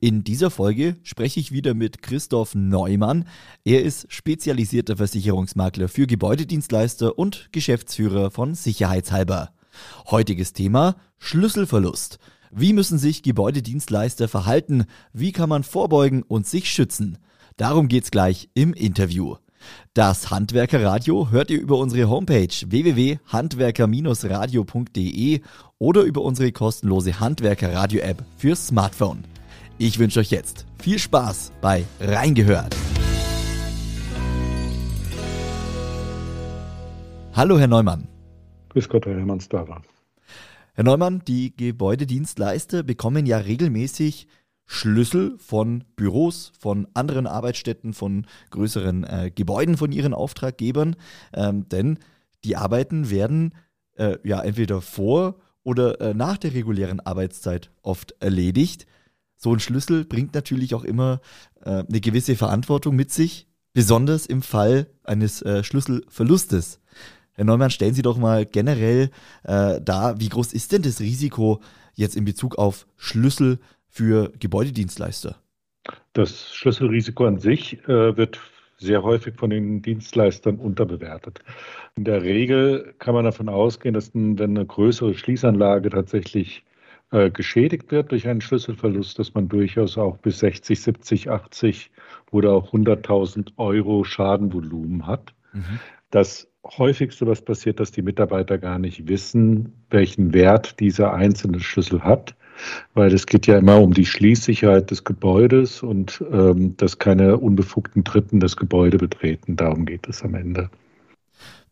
In dieser Folge spreche ich wieder mit Christoph Neumann. Er ist spezialisierter Versicherungsmakler für Gebäudedienstleister und Geschäftsführer von Sicherheitshalber. Heutiges Thema Schlüsselverlust. Wie müssen sich Gebäudedienstleister verhalten? Wie kann man vorbeugen und sich schützen? Darum geht's gleich im Interview. Das Handwerkerradio hört ihr über unsere Homepage www.handwerker-radio.de oder über unsere kostenlose Handwerkerradio-App fürs Smartphone. Ich wünsche euch jetzt viel Spaß bei Reingehört. Hallo, Herr Neumann. Grüß Gott, Herr Hermann Stara. Herr Neumann, die Gebäudedienstleister bekommen ja regelmäßig Schlüssel von Büros, von anderen Arbeitsstätten, von größeren äh, Gebäuden von ihren Auftraggebern, ähm, denn die Arbeiten werden äh, ja entweder vor oder äh, nach der regulären Arbeitszeit oft erledigt so ein Schlüssel bringt natürlich auch immer äh, eine gewisse Verantwortung mit sich, besonders im Fall eines äh, Schlüsselverlustes. Herr Neumann, stellen Sie doch mal generell äh, dar, wie groß ist denn das Risiko jetzt in Bezug auf Schlüssel für Gebäudedienstleister? Das Schlüsselrisiko an sich äh, wird sehr häufig von den Dienstleistern unterbewertet. In der Regel kann man davon ausgehen, dass wenn eine größere Schließanlage tatsächlich äh, geschädigt wird durch einen Schlüsselverlust, dass man durchaus auch bis 60, 70, 80 oder auch 100.000 Euro Schadenvolumen hat. Mhm. Das häufigste, was passiert, dass die Mitarbeiter gar nicht wissen, welchen Wert dieser einzelne Schlüssel hat, weil es geht ja immer um die Schließsicherheit des Gebäudes und ähm, dass keine unbefugten Dritten das Gebäude betreten. Darum geht es am Ende.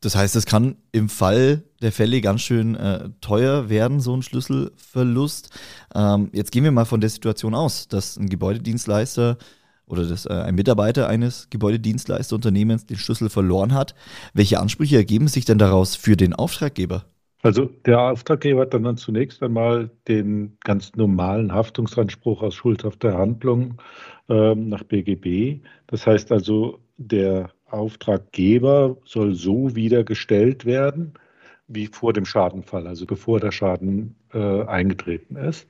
Das heißt, es kann im Fall der Fälle ganz schön äh, teuer werden, so ein Schlüsselverlust. Ähm, jetzt gehen wir mal von der Situation aus, dass ein Gebäudedienstleister oder dass äh, ein Mitarbeiter eines Gebäudedienstleisterunternehmens den Schlüssel verloren hat. Welche Ansprüche ergeben sich denn daraus für den Auftraggeber? Also der Auftraggeber hat dann, zunächst einmal den ganz normalen Haftungsanspruch aus schuldhafter Handlung ähm, nach BGB. Das heißt also, der Auftraggeber soll so wieder gestellt werden wie vor dem Schadenfall, also bevor der Schaden äh, eingetreten ist.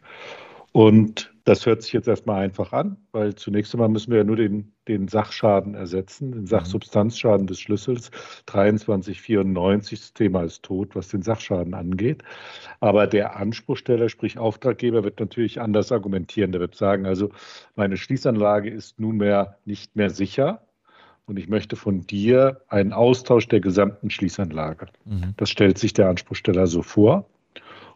Und das hört sich jetzt erstmal einfach an, weil zunächst einmal müssen wir ja nur den, den Sachschaden ersetzen, den mhm. Sachsubstanzschaden des Schlüssels 2394. Das Thema ist tot, was den Sachschaden angeht. Aber der Anspruchsteller, sprich Auftraggeber, wird natürlich anders argumentieren. Der wird sagen, also meine Schließanlage ist nunmehr nicht mehr sicher und ich möchte von dir einen Austausch der gesamten Schließanlage. Mhm. Das stellt sich der Anspruchsteller so vor.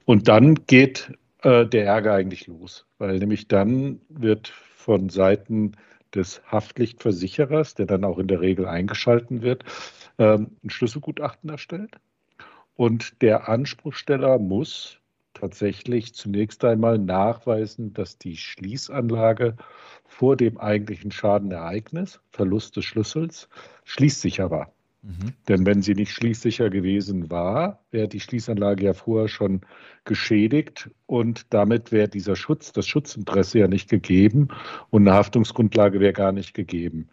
Und dann geht äh, der Ärger eigentlich los, weil nämlich dann wird von Seiten des Haftlichtversicherers, der dann auch in der Regel eingeschalten wird, ähm, ein Schlüsselgutachten erstellt. Und der Anspruchsteller muss tatsächlich zunächst einmal nachweisen, dass die Schließanlage vor dem eigentlichen Schadenereignis, Verlust des Schlüssels, schließsicher war. Mhm. Denn wenn sie nicht schließsicher gewesen war, wäre die Schließanlage ja vorher schon geschädigt und damit wäre dieser Schutz, das Schutzinteresse ja nicht gegeben und eine Haftungsgrundlage wäre gar nicht gegeben.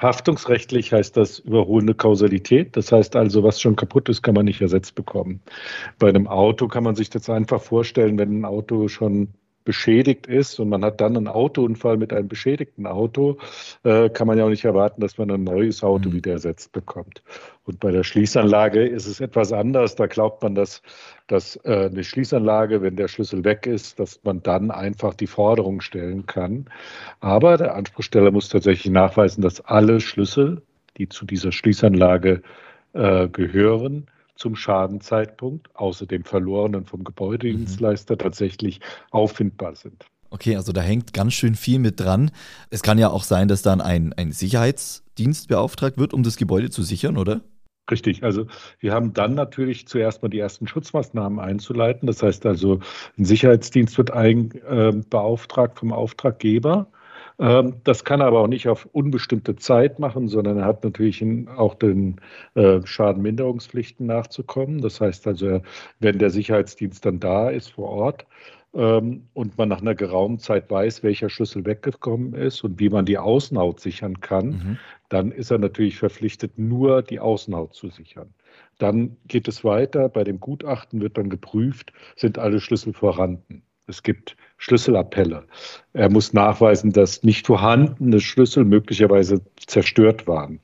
Haftungsrechtlich heißt das überholende Kausalität. Das heißt also, was schon kaputt ist, kann man nicht ersetzt bekommen. Bei einem Auto kann man sich das einfach vorstellen, wenn ein Auto schon beschädigt ist und man hat dann einen Autounfall mit einem beschädigten Auto, äh, kann man ja auch nicht erwarten, dass man ein neues Auto mhm. wieder ersetzt bekommt. Und bei der Schließanlage ist es etwas anders. Da glaubt man, dass, dass äh, eine Schließanlage, wenn der Schlüssel weg ist, dass man dann einfach die Forderung stellen kann. Aber der Anspruchsteller muss tatsächlich nachweisen, dass alle Schlüssel, die zu dieser Schließanlage äh, gehören, zum Schadenzeitpunkt, außer dem verlorenen vom Gebäudedienstleister, mhm. tatsächlich auffindbar sind. Okay, also da hängt ganz schön viel mit dran. Es kann ja auch sein, dass dann ein, ein Sicherheitsdienst beauftragt wird, um das Gebäude zu sichern, oder? Richtig, also wir haben dann natürlich zuerst mal die ersten Schutzmaßnahmen einzuleiten. Das heißt also, ein Sicherheitsdienst wird ein, äh, beauftragt vom Auftraggeber das kann er aber auch nicht auf unbestimmte Zeit machen, sondern er hat natürlich auch den äh, Schadenminderungspflichten nachzukommen. Das heißt also, wenn der Sicherheitsdienst dann da ist vor Ort, ähm, und man nach einer geraumen Zeit weiß, welcher Schlüssel weggekommen ist und wie man die Außenhaut sichern kann, mhm. dann ist er natürlich verpflichtet, nur die Außenhaut zu sichern. Dann geht es weiter. Bei dem Gutachten wird dann geprüft, sind alle Schlüssel vorhanden. Es gibt Schlüsselappelle. Er muss nachweisen, dass nicht vorhandene Schlüssel möglicherweise zerstört waren.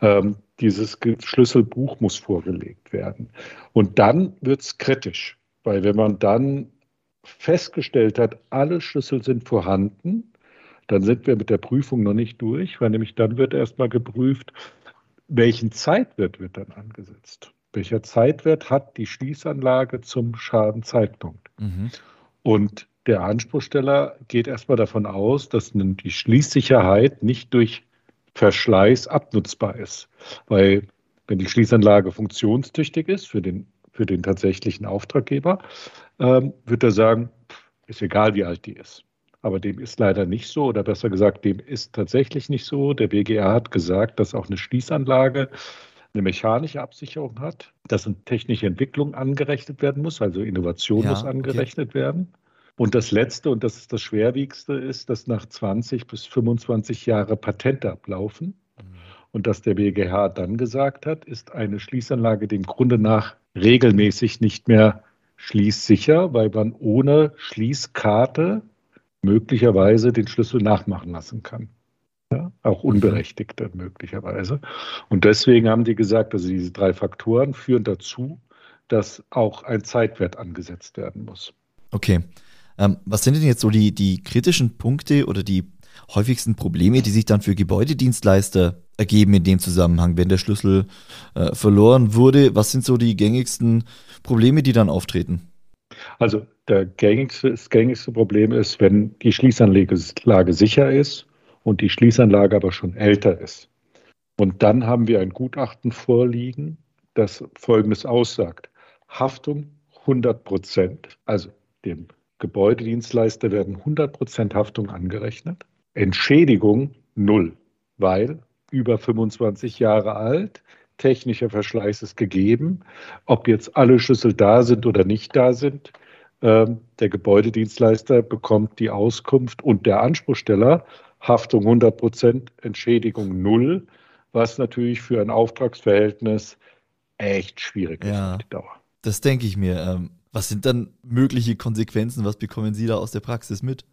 Ähm, dieses Schlüsselbuch muss vorgelegt werden. Und dann wird es kritisch, weil wenn man dann festgestellt hat, alle Schlüssel sind vorhanden, dann sind wir mit der Prüfung noch nicht durch, weil nämlich dann wird erstmal geprüft, welchen Zeitwert wird dann angesetzt. Welcher Zeitwert hat die Schließanlage zum Schadenzeitpunkt? Mhm. Und der Anspruchsteller geht erstmal davon aus, dass die Schließsicherheit nicht durch Verschleiß abnutzbar ist. Weil wenn die Schließanlage funktionstüchtig ist für den, für den tatsächlichen Auftraggeber, ähm, wird er sagen, ist egal, wie alt die ist. Aber dem ist leider nicht so, oder besser gesagt, dem ist tatsächlich nicht so. Der BGR hat gesagt, dass auch eine Schließanlage eine mechanische Absicherung hat, dass eine technische Entwicklung angerechnet werden muss, also Innovation ja, muss angerechnet okay. werden. Und das Letzte, und das ist das Schwerwiegendste, ist, dass nach 20 bis 25 Jahre Patente ablaufen. Mhm. Und dass der BGH dann gesagt hat, ist eine Schließanlage dem Grunde nach regelmäßig nicht mehr schließsicher, weil man ohne Schließkarte möglicherweise den Schlüssel nachmachen lassen kann. Ja, auch. Unberechtigte möglicherweise. Und deswegen haben die gesagt, also diese drei Faktoren führen dazu, dass auch ein Zeitwert angesetzt werden muss. Okay. Ähm, was sind denn jetzt so die, die kritischen Punkte oder die häufigsten Probleme, die sich dann für Gebäudedienstleister ergeben in dem Zusammenhang, wenn der Schlüssel äh, verloren wurde? Was sind so die gängigsten Probleme, die dann auftreten? Also der gängigste, das gängigste Problem ist, wenn die Schließanlage sicher ist und die Schließanlage aber schon älter ist. Und dann haben wir ein Gutachten vorliegen, das Folgendes aussagt. Haftung 100 Prozent, also dem Gebäudedienstleister werden 100 Prozent Haftung angerechnet. Entschädigung null, weil über 25 Jahre alt, technischer Verschleiß ist gegeben. Ob jetzt alle Schlüssel da sind oder nicht da sind, ähm, der Gebäudedienstleister bekommt die Auskunft und der Anspruchsteller Haftung 100 Prozent, Entschädigung null, was natürlich für ein Auftragsverhältnis echt schwierig ist ja, auf die Dauer. Das denke ich mir. Ähm, was sind dann mögliche Konsequenzen? Was bekommen Sie da aus der Praxis mit?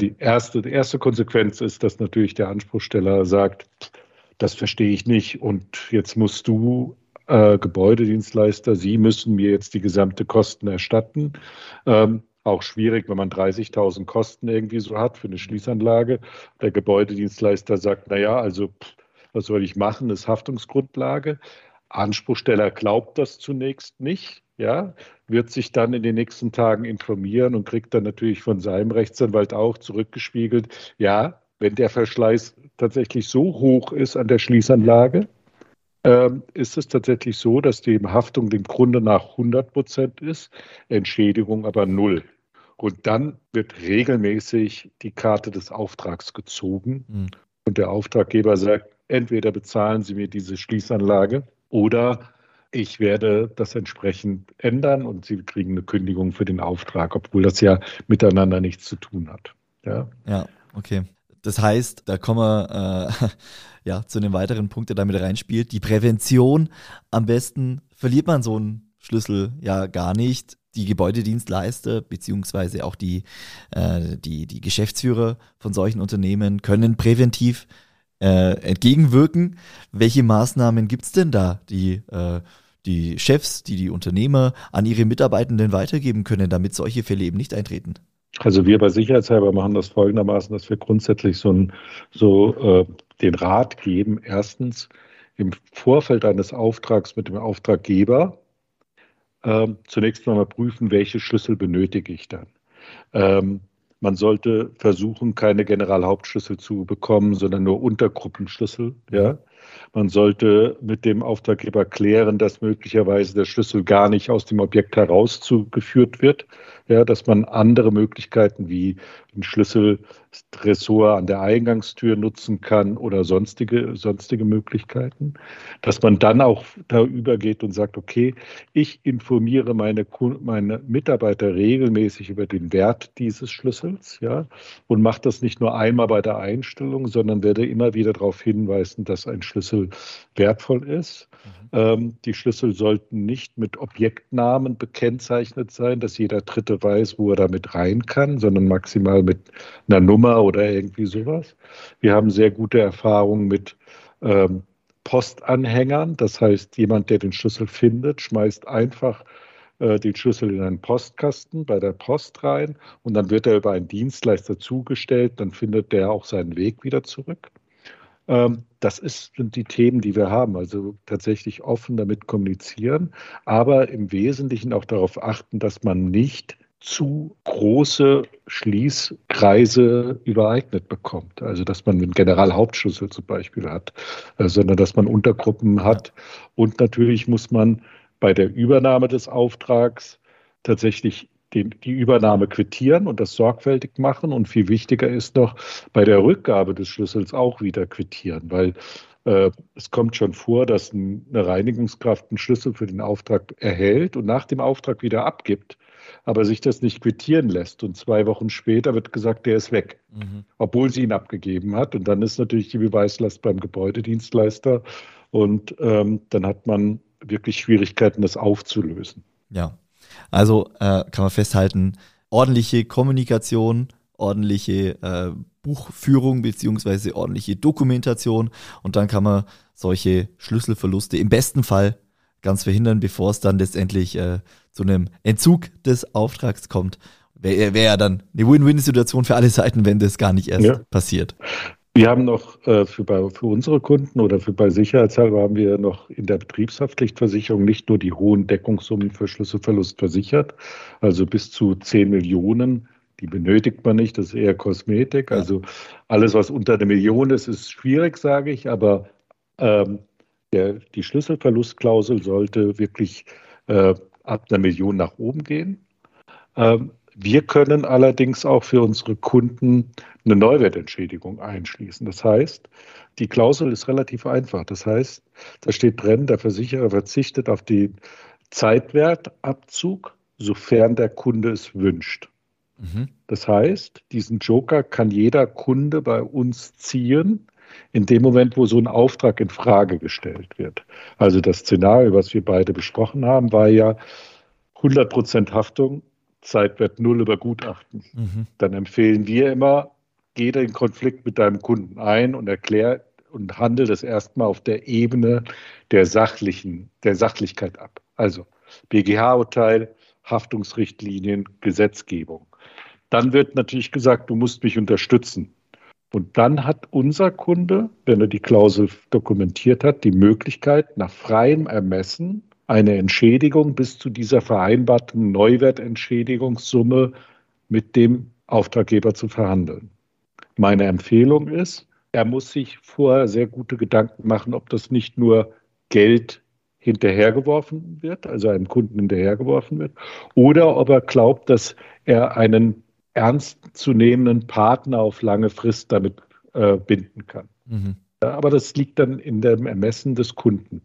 Die erste, die erste Konsequenz ist, dass natürlich der Anspruchsteller sagt, das verstehe ich nicht und jetzt musst du äh, Gebäudedienstleister, Sie müssen mir jetzt die gesamte Kosten erstatten. Ähm, auch schwierig, wenn man 30.000 Kosten irgendwie so hat für eine Schließanlage. Der Gebäudedienstleister sagt, naja, also was soll ich machen, das ist Haftungsgrundlage. Anspruchsteller glaubt das zunächst nicht, ja, wird sich dann in den nächsten Tagen informieren und kriegt dann natürlich von seinem Rechtsanwalt auch zurückgespiegelt, ja, wenn der Verschleiß tatsächlich so hoch ist an der Schließanlage, ähm, ist es tatsächlich so, dass die Haftung dem Grunde nach 100 Prozent ist, Entschädigung aber null. Und dann wird regelmäßig die Karte des Auftrags gezogen mhm. und der Auftraggeber sagt, entweder bezahlen Sie mir diese Schließanlage oder ich werde das entsprechend ändern und Sie kriegen eine Kündigung für den Auftrag, obwohl das ja miteinander nichts zu tun hat. Ja, ja okay. Das heißt, da kommen wir äh, ja, zu einem weiteren Punkt, der damit reinspielt. Die Prävention. Am besten verliert man so einen Schlüssel ja gar nicht. Die Gebäudedienstleister beziehungsweise auch die, äh, die, die Geschäftsführer von solchen Unternehmen können präventiv äh, entgegenwirken. Welche Maßnahmen gibt es denn da, die äh, die Chefs, die die Unternehmer an ihre Mitarbeitenden weitergeben können, damit solche Fälle eben nicht eintreten? Also wir bei Sicherheitshalber machen das folgendermaßen, dass wir grundsätzlich so, ein, so äh, den Rat geben. Erstens im Vorfeld eines Auftrags mit dem Auftraggeber äh, zunächst mal prüfen, welche Schlüssel benötige ich dann. Ähm, man sollte versuchen, keine Generalhauptschlüssel zu bekommen, sondern nur Untergruppenschlüssel. Ja? Man sollte mit dem Auftraggeber klären, dass möglicherweise der Schlüssel gar nicht aus dem Objekt herausgeführt wird, ja, dass man andere Möglichkeiten wie ein Schlüsseltresor an der Eingangstür nutzen kann oder sonstige, sonstige Möglichkeiten, dass man dann auch da übergeht und sagt, okay, ich informiere meine, meine Mitarbeiter regelmäßig über den Wert dieses Schlüssels, ja, und mache das nicht nur einmal bei der Einstellung, sondern werde immer wieder darauf hinweisen, dass ein Schlüssel wertvoll ist. Mhm. Ähm, die Schlüssel sollten nicht mit Objektnamen bekennzeichnet sein, dass jeder Dritte weiß, wo er damit rein kann, sondern maximal mit einer Nummer oder irgendwie sowas. Wir haben sehr gute Erfahrungen mit ähm, Postanhängern. Das heißt, jemand, der den Schlüssel findet, schmeißt einfach äh, den Schlüssel in einen Postkasten bei der Post rein und dann wird er über einen Dienstleister zugestellt. Dann findet der auch seinen Weg wieder zurück. Ähm, das sind die Themen, die wir haben. Also tatsächlich offen damit kommunizieren, aber im Wesentlichen auch darauf achten, dass man nicht zu große Schließkreise übereignet bekommt. Also dass man einen Generalhauptschlüssel zum Beispiel hat, äh, sondern dass man Untergruppen hat. Und natürlich muss man bei der Übernahme des Auftrags tatsächlich den, die Übernahme quittieren und das sorgfältig machen. Und viel wichtiger ist noch, bei der Rückgabe des Schlüssels auch wieder quittieren, weil äh, es kommt schon vor, dass eine Reinigungskraft einen Schlüssel für den Auftrag erhält und nach dem Auftrag wieder abgibt, aber sich das nicht quittieren lässt. Und zwei Wochen später wird gesagt, der ist weg, mhm. obwohl sie ihn abgegeben hat. Und dann ist natürlich die Beweislast beim Gebäudedienstleister. Und ähm, dann hat man wirklich Schwierigkeiten, das aufzulösen. Ja, also äh, kann man festhalten, ordentliche Kommunikation, ordentliche äh, Buchführung beziehungsweise ordentliche Dokumentation und dann kann man solche Schlüsselverluste im besten Fall ganz verhindern, bevor es dann letztendlich äh, zu einem Entzug des Auftrags kommt. Wäre wär ja dann eine Win-Win-Situation für alle Seiten, wenn das gar nicht erst ja. passiert. Wir haben noch äh, für, bei, für unsere Kunden oder für bei Sicherheitshalber haben wir noch in der Betriebshaftpflichtversicherung nicht nur die hohen Deckungssummen für Schlüsselverlust versichert, also bis zu 10 Millionen. Die benötigt man nicht, das ist eher Kosmetik. Ja. Also alles, was unter einer Million ist, ist schwierig, sage ich, aber ähm, der, die Schlüsselverlustklausel sollte wirklich äh, ab einer Million nach oben gehen. Ähm, wir können allerdings auch für unsere Kunden eine Neuwertentschädigung einschließen. Das heißt, die Klausel ist relativ einfach. Das heißt, da steht drin, der Versicherer verzichtet auf den Zeitwertabzug, sofern der Kunde es wünscht. Mhm. Das heißt, diesen Joker kann jeder Kunde bei uns ziehen, in dem Moment, wo so ein Auftrag in Frage gestellt wird. Also das Szenario, was wir beide besprochen haben, war ja 100% Haftung Zeitwert null über Gutachten. Mhm. Dann empfehlen wir immer, geh den Konflikt mit deinem Kunden ein und erklär und handel das erstmal auf der Ebene der sachlichen, der Sachlichkeit ab. Also BGH-Urteil, Haftungsrichtlinien, Gesetzgebung. Dann wird natürlich gesagt, du musst mich unterstützen. Und dann hat unser Kunde, wenn er die Klausel dokumentiert hat, die Möglichkeit, nach freiem Ermessen eine Entschädigung bis zu dieser vereinbarten Neuwertentschädigungssumme mit dem Auftraggeber zu verhandeln. Meine Empfehlung ist, er muss sich vorher sehr gute Gedanken machen, ob das nicht nur Geld hinterhergeworfen wird, also einem Kunden hinterhergeworfen wird, oder ob er glaubt, dass er einen ernstzunehmenden Partner auf lange Frist damit äh, binden kann. Mhm. Aber das liegt dann in dem Ermessen des Kunden.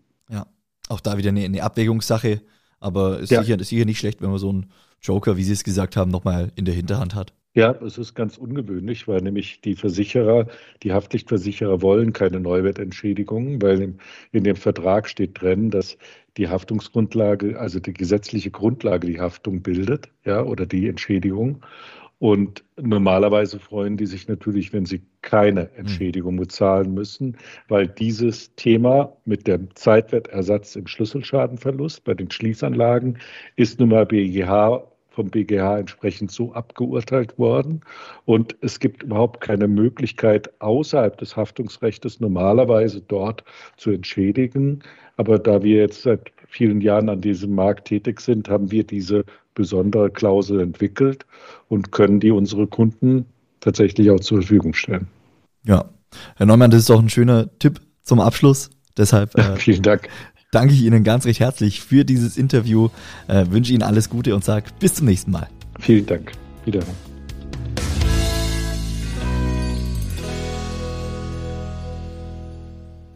Auch da wieder eine, eine Abwägungssache, aber ist, ja. sicher, ist sicher nicht schlecht, wenn man so einen Joker, wie Sie es gesagt haben, nochmal in der Hinterhand hat. Ja, es ist ganz ungewöhnlich, weil nämlich die Versicherer, die Haftpflichtversicherer wollen keine Neuwertentschädigungen, weil in, in, dem Vertrag steht drin, dass die Haftungsgrundlage, also die gesetzliche Grundlage die Haftung bildet, ja, oder die Entschädigung. Und normalerweise freuen die sich natürlich, wenn sie keine hm. Entschädigung bezahlen müssen, weil dieses Thema mit dem Zeitwertersatz im Schlüsselschadenverlust bei den Schließanlagen ist nun mal BGH vom BGH entsprechend so abgeurteilt worden. Und es gibt überhaupt keine Möglichkeit, außerhalb des Haftungsrechts normalerweise dort zu entschädigen. Aber da wir jetzt seit vielen Jahren an diesem Markt tätig sind, haben wir diese besondere Klausel entwickelt und können die unsere Kunden tatsächlich auch zur Verfügung stellen. Ja, Herr Neumann, das ist auch ein schöner Tipp zum Abschluss. Deshalb äh, vielen Dank. Danke ich Ihnen ganz recht herzlich für dieses Interview. Äh, wünsche Ihnen alles Gute und sage bis zum nächsten Mal. Vielen Dank. Wiederhören.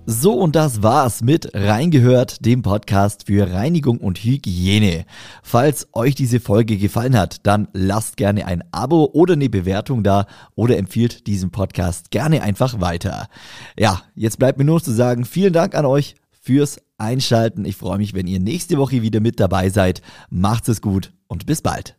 So, und das war's mit Reingehört, dem Podcast für Reinigung und Hygiene. Falls euch diese Folge gefallen hat, dann lasst gerne ein Abo oder eine Bewertung da oder empfiehlt diesen Podcast gerne einfach weiter. Ja, jetzt bleibt mir nur zu sagen, vielen Dank an euch fürs Einschalten. Ich freue mich, wenn ihr nächste Woche wieder mit dabei seid. Macht's es gut und bis bald.